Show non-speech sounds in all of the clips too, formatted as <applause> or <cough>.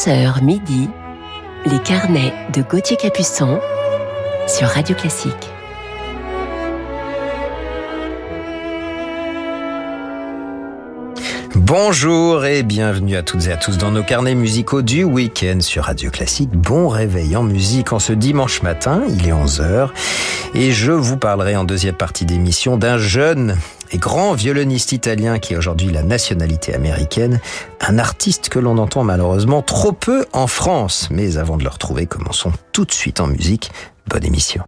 11h midi, les carnets de Gauthier Capuçon sur Radio Classique. Bonjour et bienvenue à toutes et à tous dans nos carnets musicaux du week-end sur Radio Classique. Bon réveil en musique en ce dimanche matin, il est 11h et je vous parlerai en deuxième partie d'émission d'un jeune et grand violoniste italien qui a aujourd'hui la nationalité américaine, un artiste que l'on entend malheureusement trop peu en France. Mais avant de le retrouver, commençons tout de suite en musique. Bonne émission.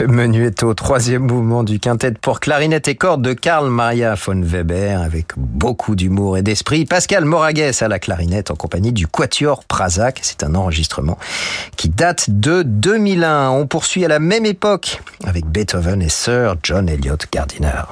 <laughs> ce menuetto, troisième mouvement du quintet pour clarinette et cordes de Karl Maria von Weber avec beaucoup d'humour et d'esprit. Pascal Moragues à la clarinette en compagnie du Quatuor Prazac. C'est un enregistrement qui date de 2001. On poursuit à la même époque avec Beethoven et Sir John Elliott Gardiner.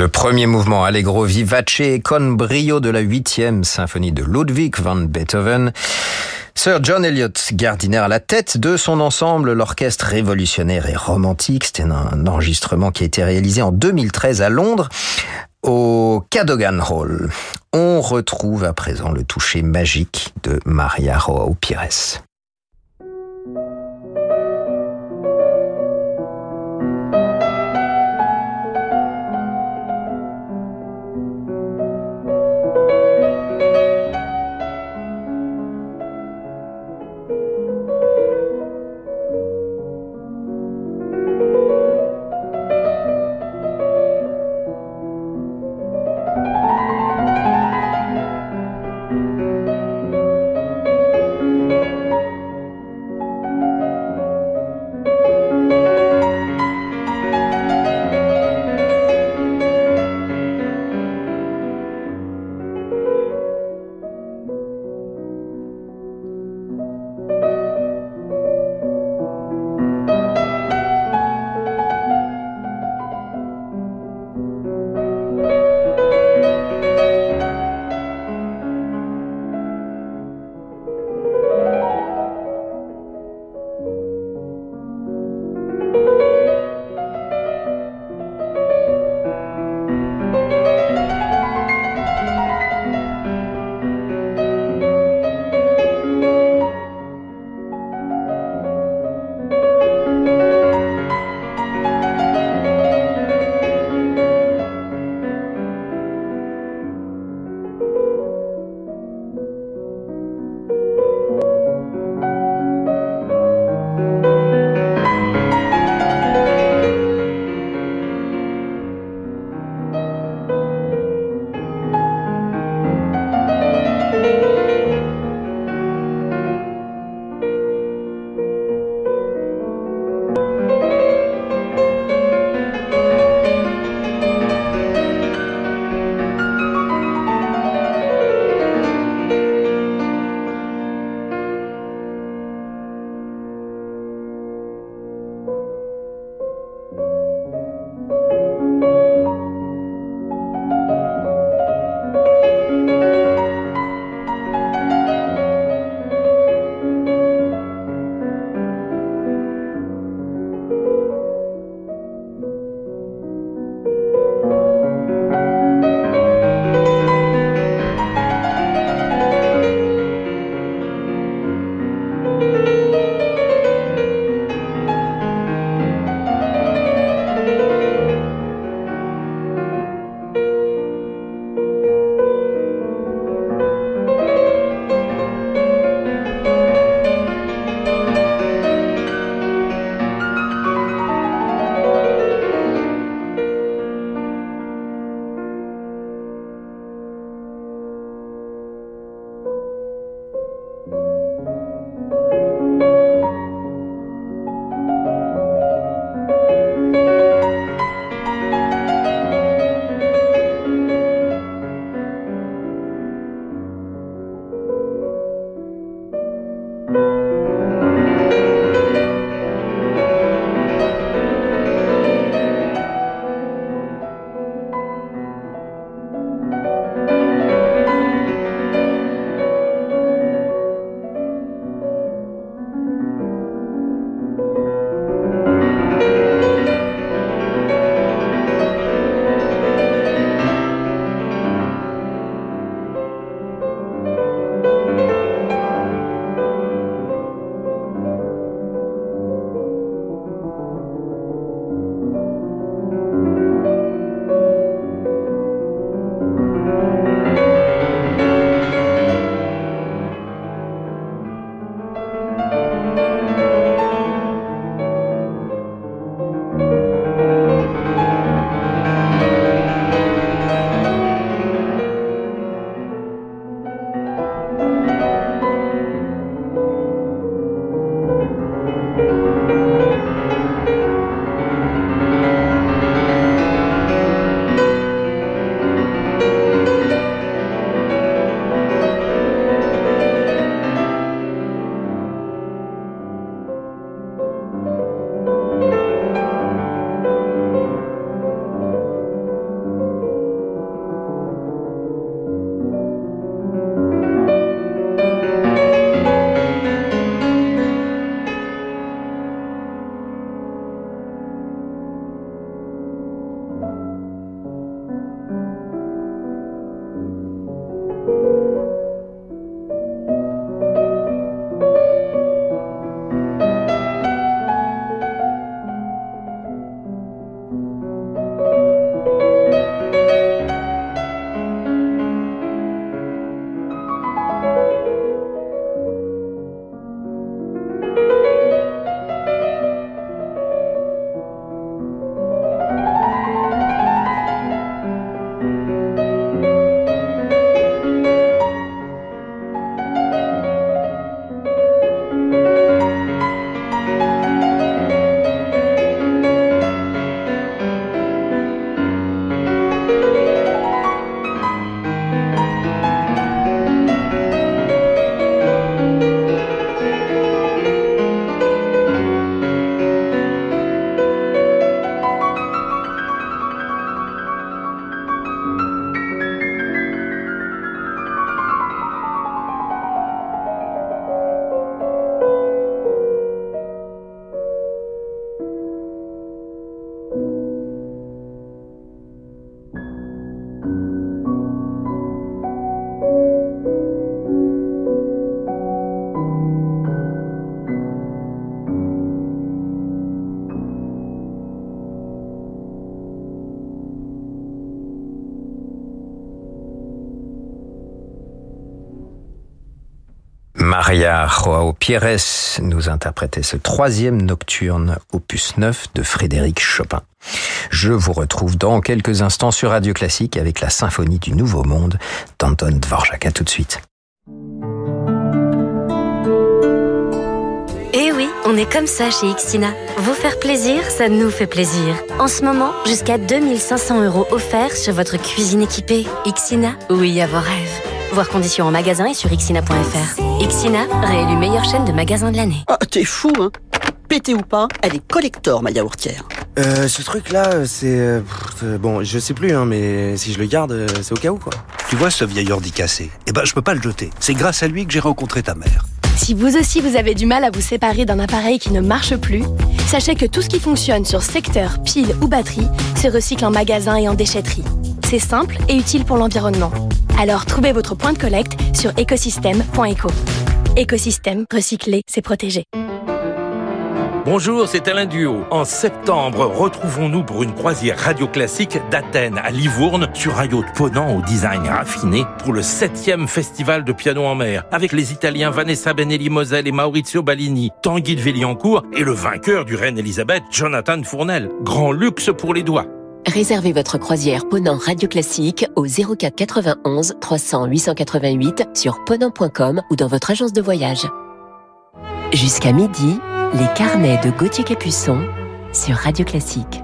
Le premier mouvement Allegro vivace con brio de la huitième symphonie de Ludwig van Beethoven. Sir John Elliott Gardiner à la tête de son ensemble, l'orchestre révolutionnaire et romantique. C'était un enregistrement qui a été réalisé en 2013 à Londres au Cadogan Hall. On retrouve à présent le toucher magique de Maria Roa Pires. Maria Joao Pires nous interprétait ce troisième nocturne opus 9 de Frédéric Chopin. Je vous retrouve dans quelques instants sur Radio Classique avec la symphonie du Nouveau Monde d'Anton Dvorak. À tout de suite. Eh oui, on est comme ça chez Ixina. Vous faire plaisir, ça nous fait plaisir. En ce moment, jusqu'à 2500 euros offerts sur votre cuisine équipée. Ixina, oui à vos rêves. Voir conditions en magasin et sur xina.fr. Ixina, réélu meilleure chaîne de magasins de l'année. Ah, t'es fou, hein Pété ou pas, elle est collector, ma yaourtière. Euh, ce truc-là, c'est... Euh, bon, je sais plus, hein, mais si je le garde, euh, c'est au cas où, quoi. Tu vois ce vieil ordi cassé? Eh ben, je peux pas le jeter. C'est grâce à lui que j'ai rencontré ta mère. Si vous aussi vous avez du mal à vous séparer d'un appareil qui ne marche plus, sachez que tout ce qui fonctionne sur secteur, pile ou batterie se recycle en magasin et en déchetterie. C'est simple et utile pour l'environnement. Alors trouvez votre point de collecte sur écosystème.eco. Écosystème, recycler, c'est protéger. Bonjour, c'est Alain Duo. En septembre, retrouvons-nous pour une croisière radio classique d'Athènes à Livourne sur un yacht ponant au design raffiné pour le 7e festival de piano en mer avec les Italiens Vanessa Benelli Moselle et Maurizio Ballini, Tanguy de Villiancourt et le vainqueur du Reine Elisabeth, Jonathan Fournel. Grand luxe pour les doigts. Réservez votre croisière Ponant Radio Classique au 04 91 300 888 sur ponant.com ou dans votre agence de voyage. Jusqu'à midi, les carnets de Gauthier Capuçon sur Radio Classique.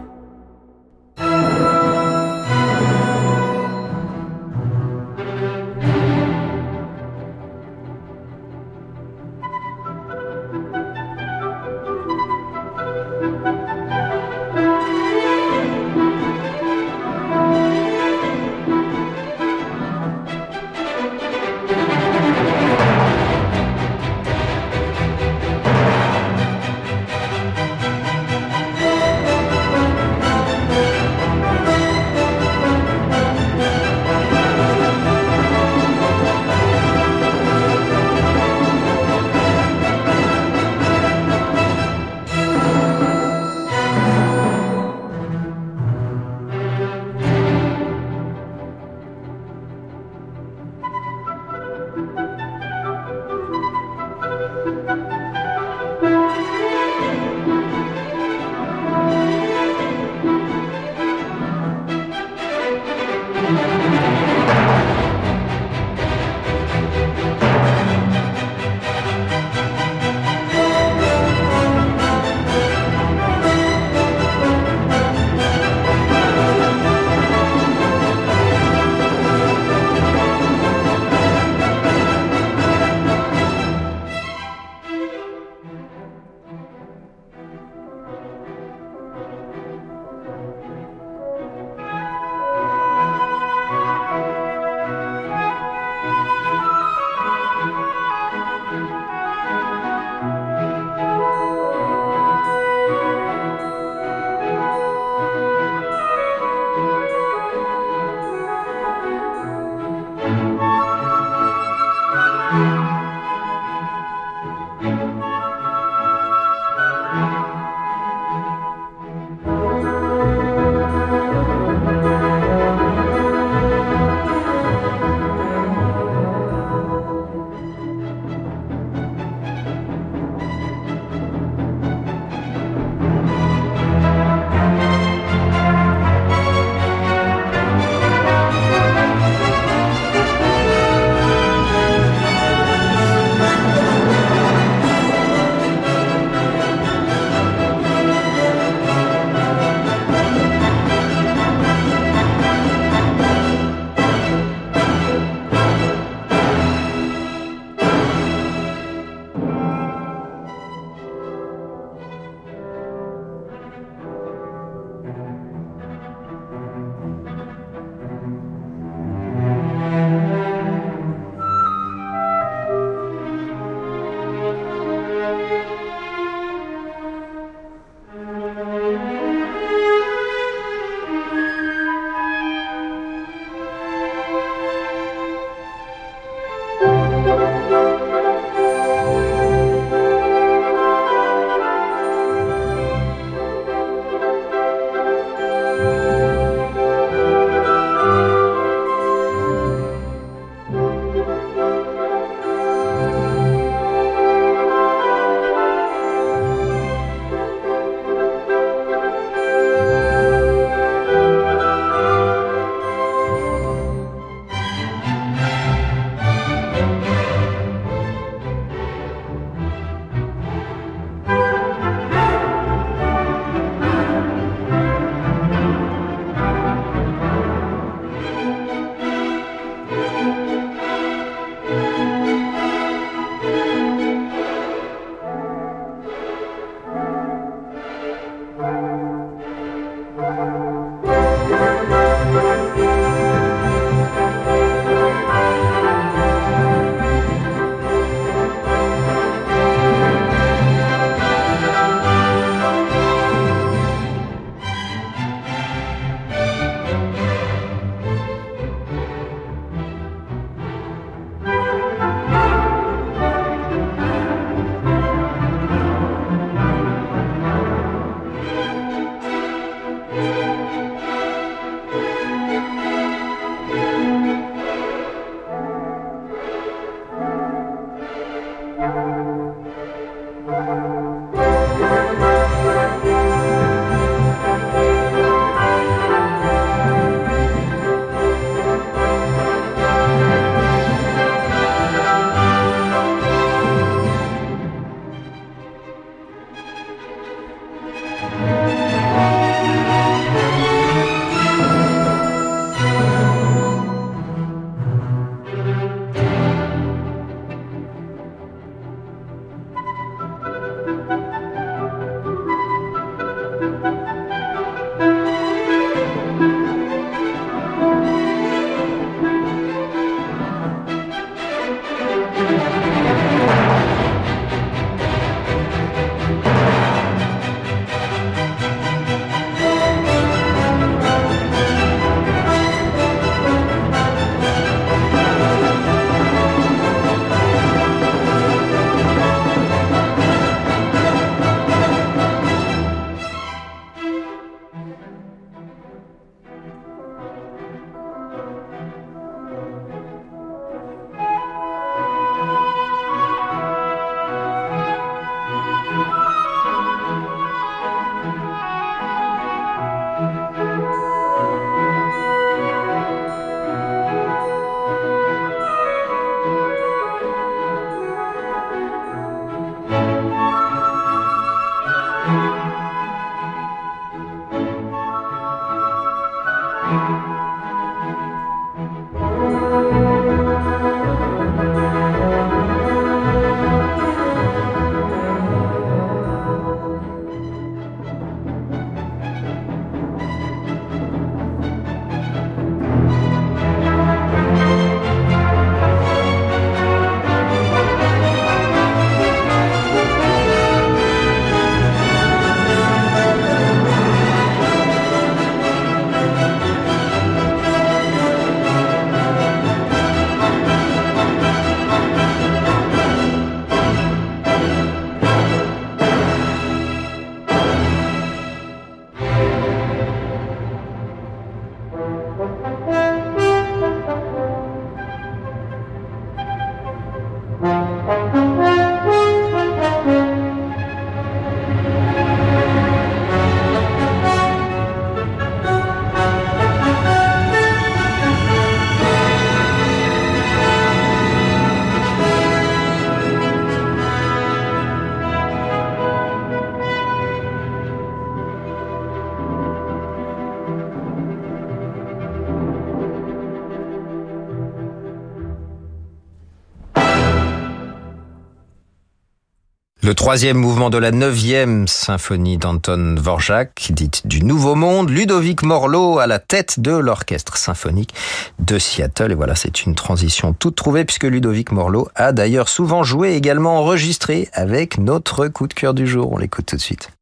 Troisième mouvement de la neuvième symphonie d'Anton Dvorak, dite du Nouveau Monde, Ludovic Morlot à la tête de l'orchestre symphonique de Seattle. Et voilà, c'est une transition toute trouvée puisque Ludovic Morlot a d'ailleurs souvent joué, également enregistré avec notre coup de cœur du jour. On l'écoute tout de suite.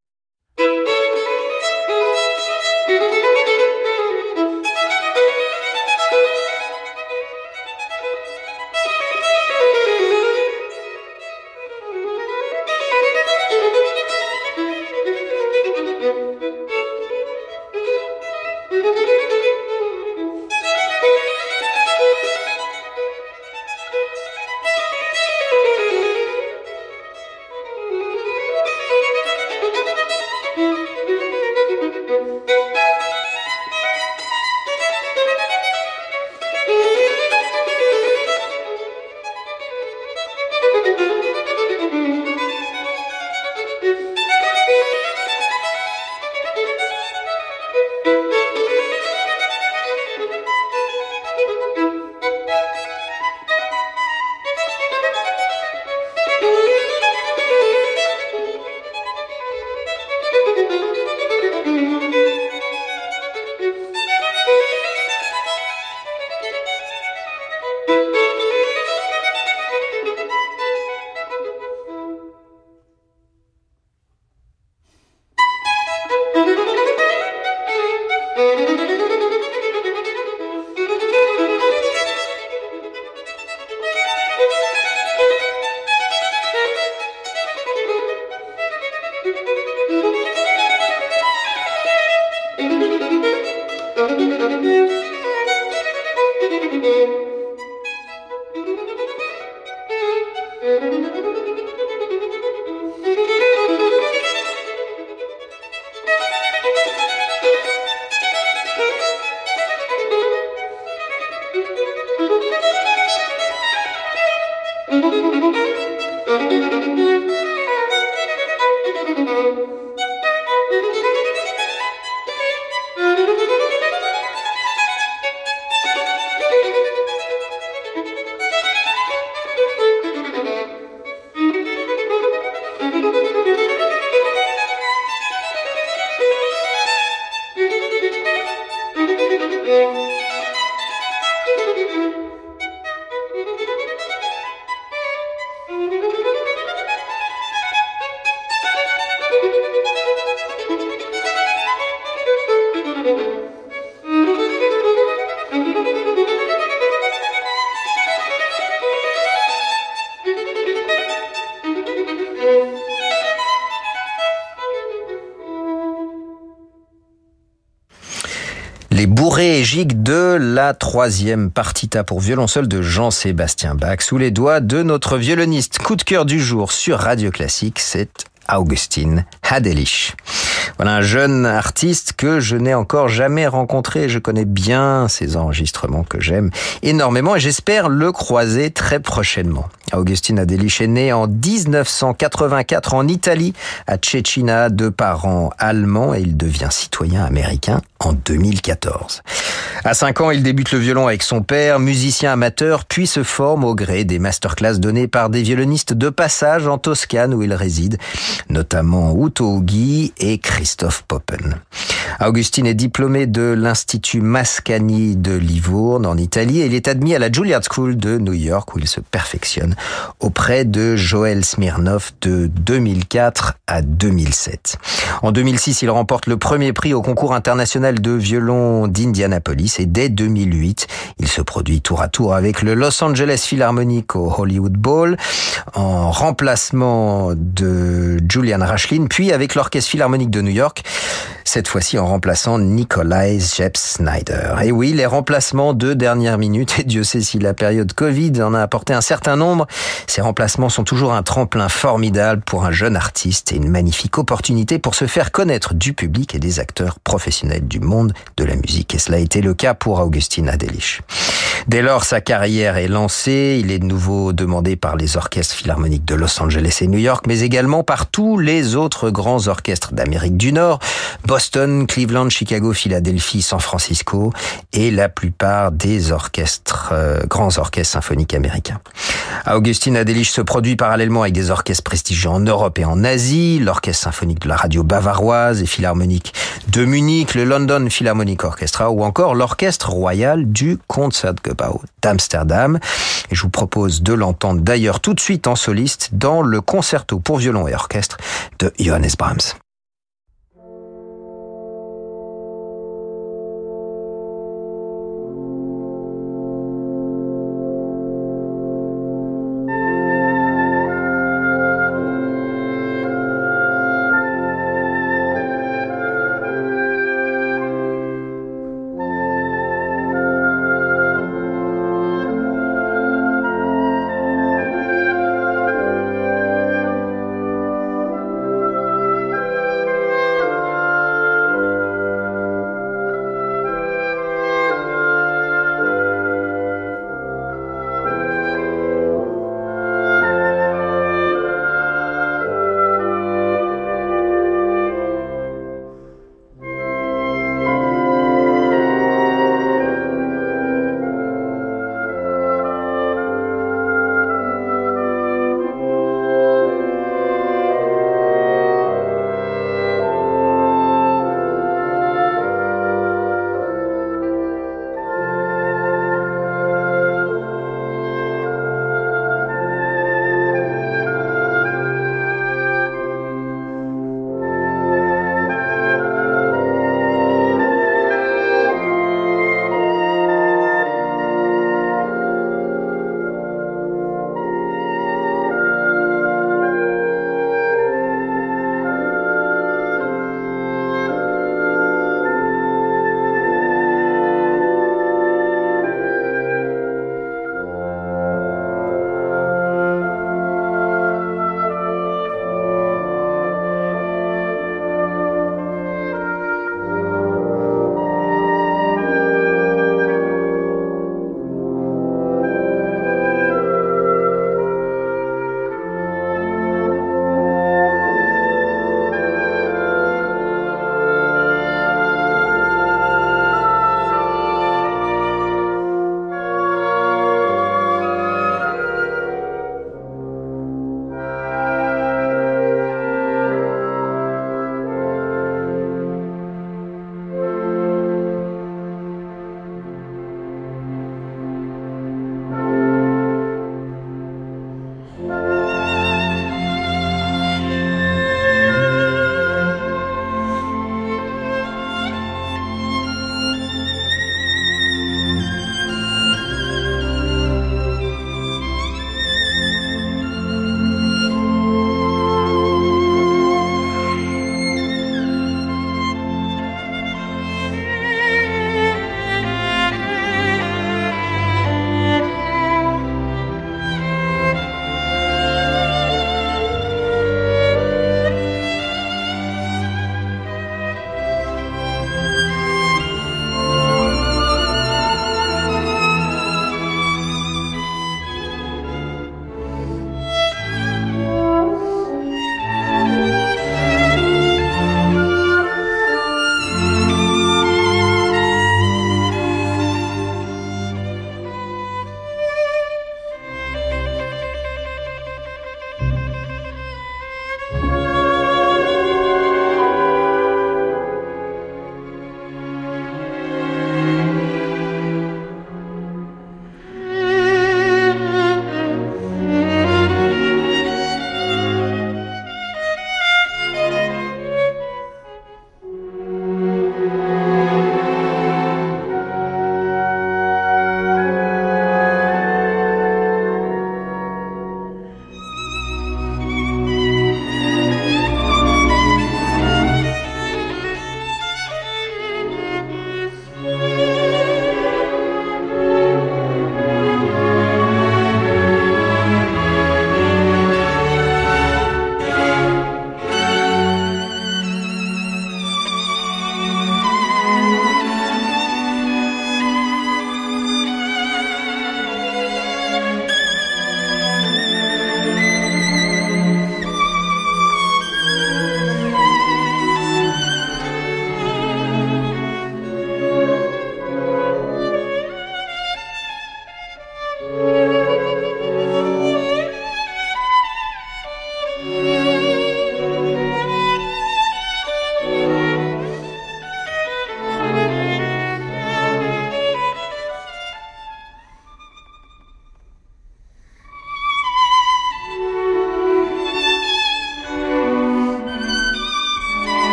Les la troisième partita pour violon seul de Jean-Sébastien Bach sous les doigts de notre violoniste coup de cœur du jour sur Radio Classique, c'est Augustine Hadelich. Voilà un jeune artiste que je n'ai encore jamais rencontré. Je connais bien ses enregistrements que j'aime énormément et j'espère le croiser très prochainement. Augustine Adelich est né en 1984 en Italie, à Cecina, de parents allemands et il devient citoyen américain en 2014. À 5 ans, il débute le violon avec son père, musicien amateur, puis se forme au gré des masterclass données par des violonistes de passage en Toscane où il réside, notamment Uto Ughi et Christophe Poppen. Augustine est diplômé de l'Institut Mascagni de Livourne en Italie et il est admis à la Juilliard School de New York où il se perfectionne auprès de Joël Smirnov de 2004 à 2007. En 2006, il remporte le premier prix au concours international de violon d'Indianapolis et dès 2008, il se produit tour à tour avec le Los Angeles Philharmonic au Hollywood Bowl en remplacement de Julian Rashlin, puis avec l'Orchestre Philharmonique de New York, cette fois-ci en remplaçant Nikolai Jeb Snyder. Et oui, les remplacements de dernière minute, et Dieu sait si la période Covid en a apporté un certain nombre, ces remplacements sont toujours un tremplin formidable pour un jeune artiste et une magnifique opportunité pour se faire connaître du public et des acteurs professionnels du monde de la musique. Et cela a été le cas pour Augustin Adelich. Dès lors, sa carrière est lancée. Il est de nouveau demandé par les orchestres philharmoniques de Los Angeles et New York, mais également par tous les autres grands orchestres d'Amérique du Nord. Boston, Cleveland, Chicago, Philadelphie, San Francisco et la plupart des orchestres, euh, grands orchestres symphoniques américains. Augustine Adelich se produit parallèlement avec des orchestres prestigieux en Europe et en Asie, l'orchestre symphonique de la radio bavaroise et philharmonique de Munich, le London Philharmonic Orchestra ou encore l'orchestre royal du Concertgebouw d'Amsterdam. Et je vous propose de l'entendre d'ailleurs tout de suite en soliste dans le concerto pour violon et orchestre de Johannes Brahms.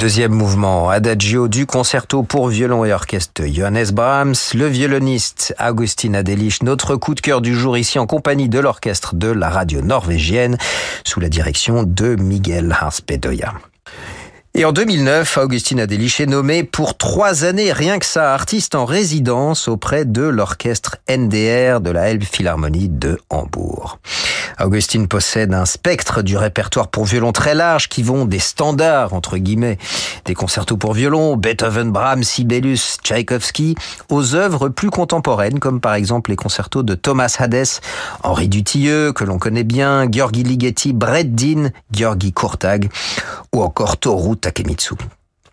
Deuxième mouvement, Adagio du concerto pour violon et orchestre Johannes Brahms, le violoniste Augustin Adelich, notre coup de cœur du jour ici en compagnie de l'orchestre de la radio norvégienne sous la direction de Miguel Harspedoya. Et en 2009, Augustine Adelich est nommée pour trois années, rien que ça, artiste en résidence auprès de l'orchestre NDR de la Elbphilharmonie de Hambourg. Augustine possède un spectre du répertoire pour violon très large qui vont des standards, entre guillemets, des concertos pour violon, Beethoven, Brahms, Sibelius, Tchaïkovski, aux œuvres plus contemporaines, comme par exemple les concertos de Thomas Hades, Henri Dutilleux, que l'on connaît bien, Georgi Ligeti, Brett Dean, Georgi Kurtag, ou encore Toru Takemitsu.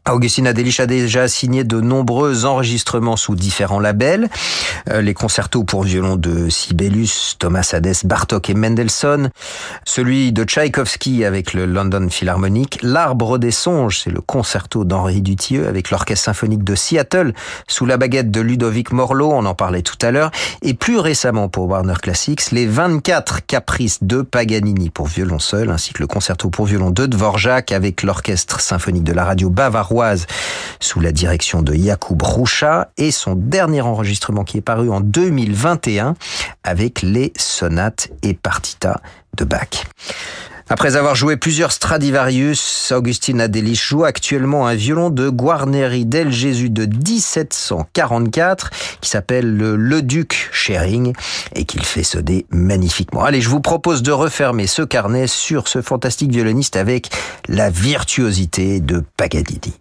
Augustine Adelich a déjà signé de nombreux enregistrements sous différents labels. Euh, les concertos pour violon de Sibelius, Thomas Hades, Bartok et Mendelssohn. Celui de Tchaïkovski avec le London Philharmonic. L'Arbre des songes, c'est le concerto d'Henri Dutilleux avec l'Orchestre symphonique de Seattle sous la baguette de Ludovic Morlot, on en parlait tout à l'heure. Et plus récemment pour Warner Classics, les 24 caprices de Paganini pour violon seul, ainsi que le concerto pour violon de Dvorak avec l'Orchestre symphonique de la radio sous la direction de Jakub Roucha et son dernier enregistrement qui est paru en 2021 avec les sonates et partitas de Bach. Après avoir joué plusieurs Stradivarius, Augustine Adelich joue actuellement un violon de Guarneri del Jésus de 1744 qui s'appelle le Le Duc Schering et qu'il fait sonner magnifiquement. Allez, je vous propose de refermer ce carnet sur ce fantastique violoniste avec la virtuosité de Paganini.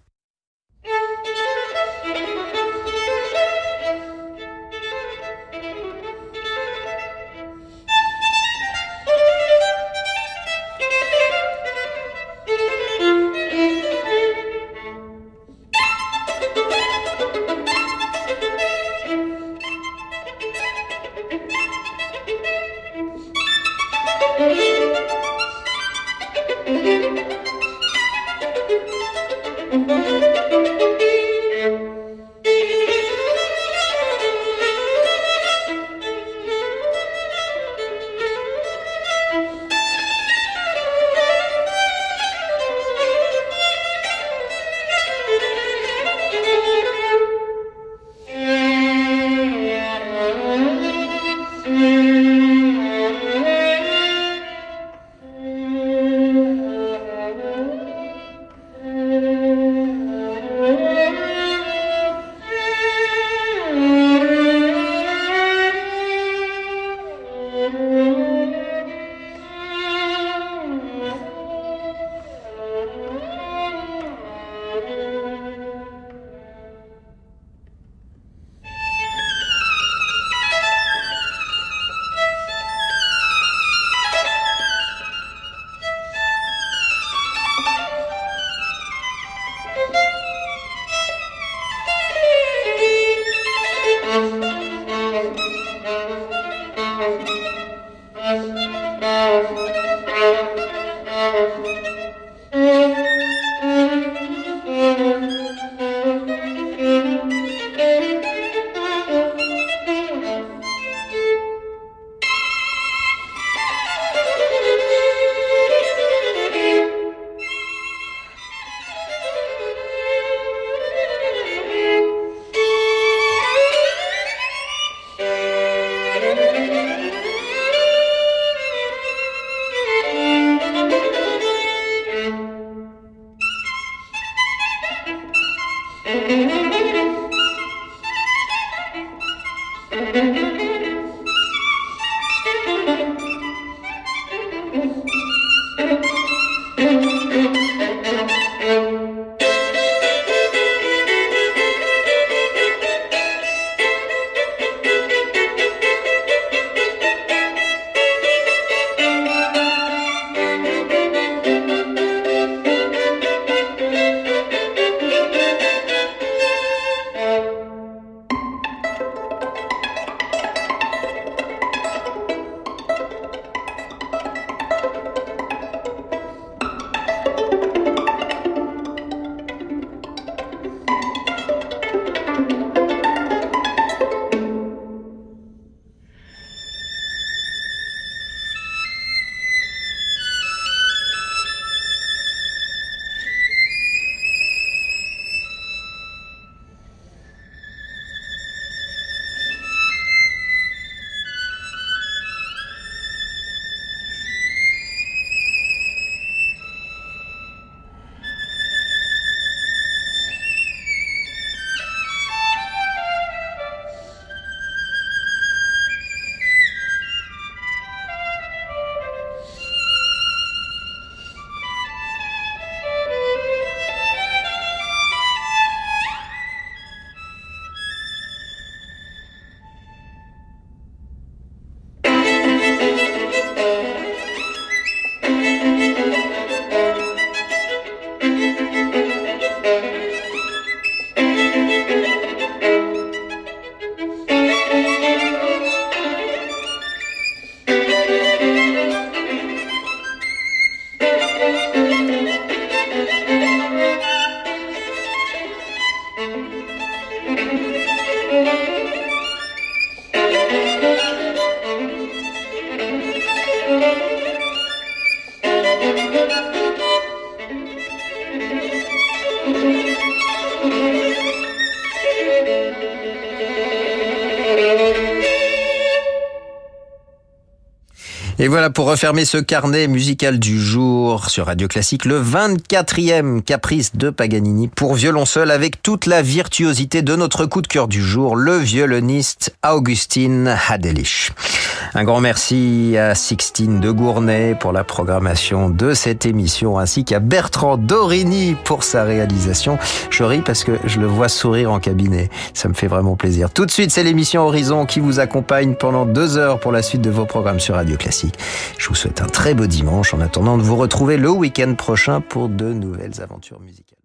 Et voilà pour refermer ce carnet musical du jour sur Radio Classique, le 24e caprice de Paganini pour violon seul avec toute la virtuosité de notre coup de cœur du jour, le violoniste Augustin Hadelich. Un grand merci à Sixtine de Gournay pour la programmation de cette émission ainsi qu'à Bertrand Dorini pour sa réalisation. Je ris parce que je le vois sourire en cabinet. Ça me fait vraiment plaisir. Tout de suite, c'est l'émission Horizon qui vous accompagne pendant deux heures pour la suite de vos programmes sur Radio Classique. Je vous souhaite un très beau dimanche en attendant de vous retrouver le week-end prochain pour de nouvelles aventures musicales.